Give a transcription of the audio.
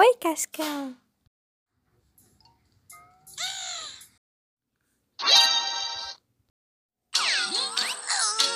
Oi, Cascão.